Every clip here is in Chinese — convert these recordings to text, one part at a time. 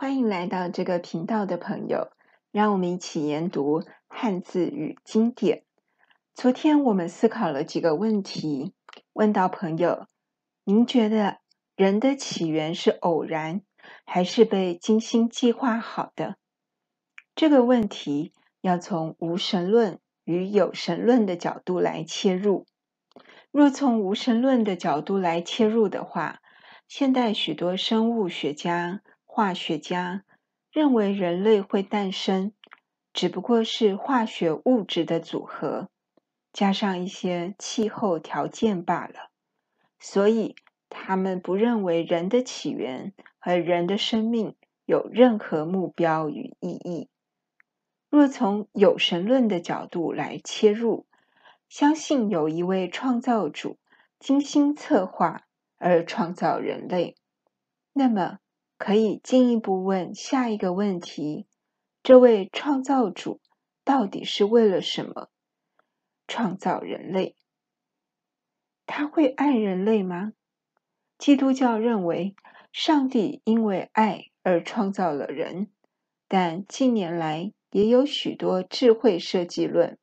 欢迎来到这个频道的朋友，让我们一起研读汉字与经典。昨天我们思考了几个问题，问到朋友：您觉得人的起源是偶然，还是被精心计划好的？这个问题要从无神论与有神论的角度来切入。若从无神论的角度来切入的话，现代许多生物学家、化学家认为人类会诞生，只不过是化学物质的组合，加上一些气候条件罢了。所以，他们不认为人的起源和人的生命有任何目标与意义。若从有神论的角度来切入，相信有一位创造主精心策划而创造人类，那么可以进一步问下一个问题：这位创造主到底是为了什么创造人类？他会爱人类吗？基督教认为上帝因为爱而创造了人，但近年来也有许多智慧设计论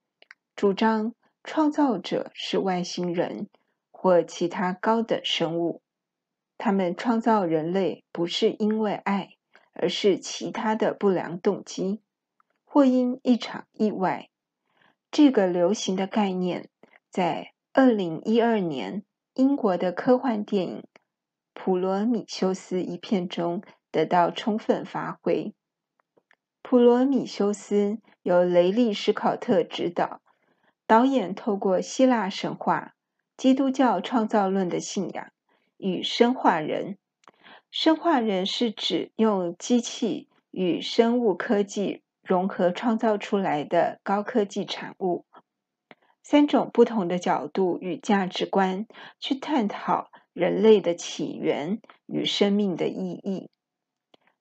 主张。创造者是外星人或其他高等生物，他们创造人类不是因为爱，而是其他的不良动机，或因一场意外。这个流行的概念在二零一二年英国的科幻电影《普罗米修斯》一片中得到充分发挥。《普罗米修斯》由雷利·史考特执导。导演透过希腊神话、基督教创造论的信仰与生化人，生化人是指用机器与生物科技融合创造出来的高科技产物，三种不同的角度与价值观去探讨人类的起源与生命的意义。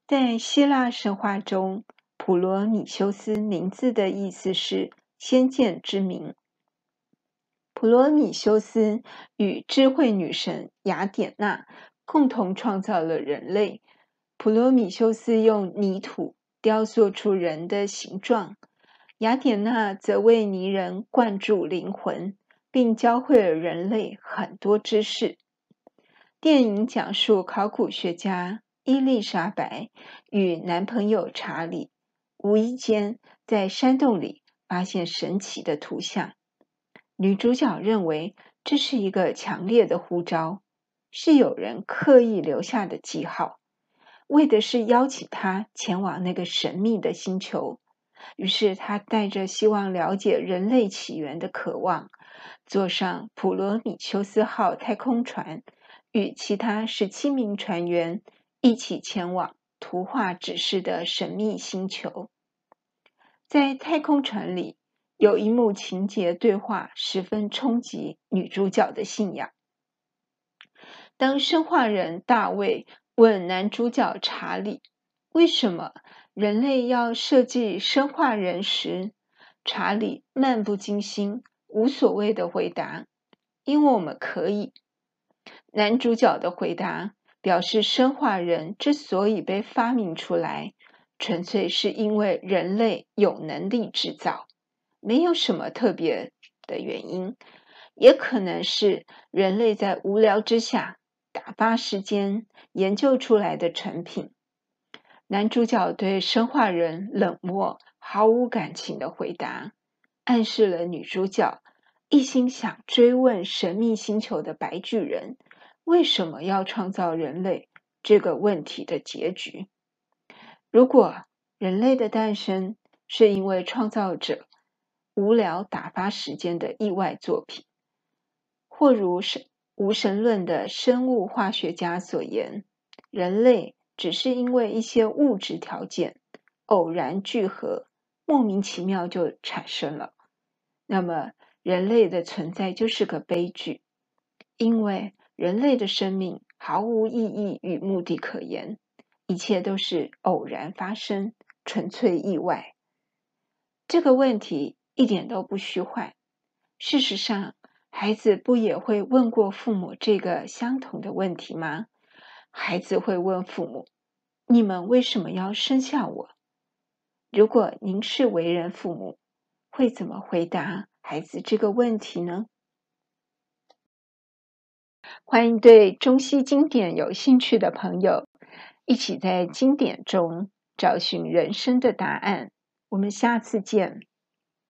在希腊神话中，普罗米修斯名字的意思是。先见之明。普罗米修斯与智慧女神雅典娜共同创造了人类。普罗米修斯用泥土雕塑出人的形状，雅典娜则为泥人灌注灵魂，并教会了人类很多知识。电影讲述考古学家伊丽莎白与男朋友查理无意间在山洞里。发现神奇的图像，女主角认为这是一个强烈的呼召，是有人刻意留下的记号，为的是邀请她前往那个神秘的星球。于是，她带着希望了解人类起源的渴望，坐上普罗米修斯号太空船，与其他十七名船员一起前往图画指示的神秘星球。在太空船里，有一幕情节对话十分冲击女主角的信仰。当生化人大卫问男主角查理为什么人类要设计生化人时，查理漫不经心、无所谓的回答：“因为我们可以。”男主角的回答表示，生化人之所以被发明出来。纯粹是因为人类有能力制造，没有什么特别的原因，也可能是人类在无聊之下打发时间研究出来的成品。男主角对生化人冷漠、毫无感情的回答，暗示了女主角一心想追问神秘星球的白巨人为什么要创造人类这个问题的结局。如果人类的诞生是因为创造者无聊打发时间的意外作品，或如神无神论的生物化学家所言，人类只是因为一些物质条件偶然聚合，莫名其妙就产生了，那么人类的存在就是个悲剧，因为人类的生命毫无意义与目的可言。一切都是偶然发生，纯粹意外。这个问题一点都不虚幻。事实上，孩子不也会问过父母这个相同的问题吗？孩子会问父母：“你们为什么要生下我？如果您是为人父母，会怎么回答孩子这个问题呢？欢迎对中西经典有兴趣的朋友，一起在经典中找寻人生的答案。我们下次见。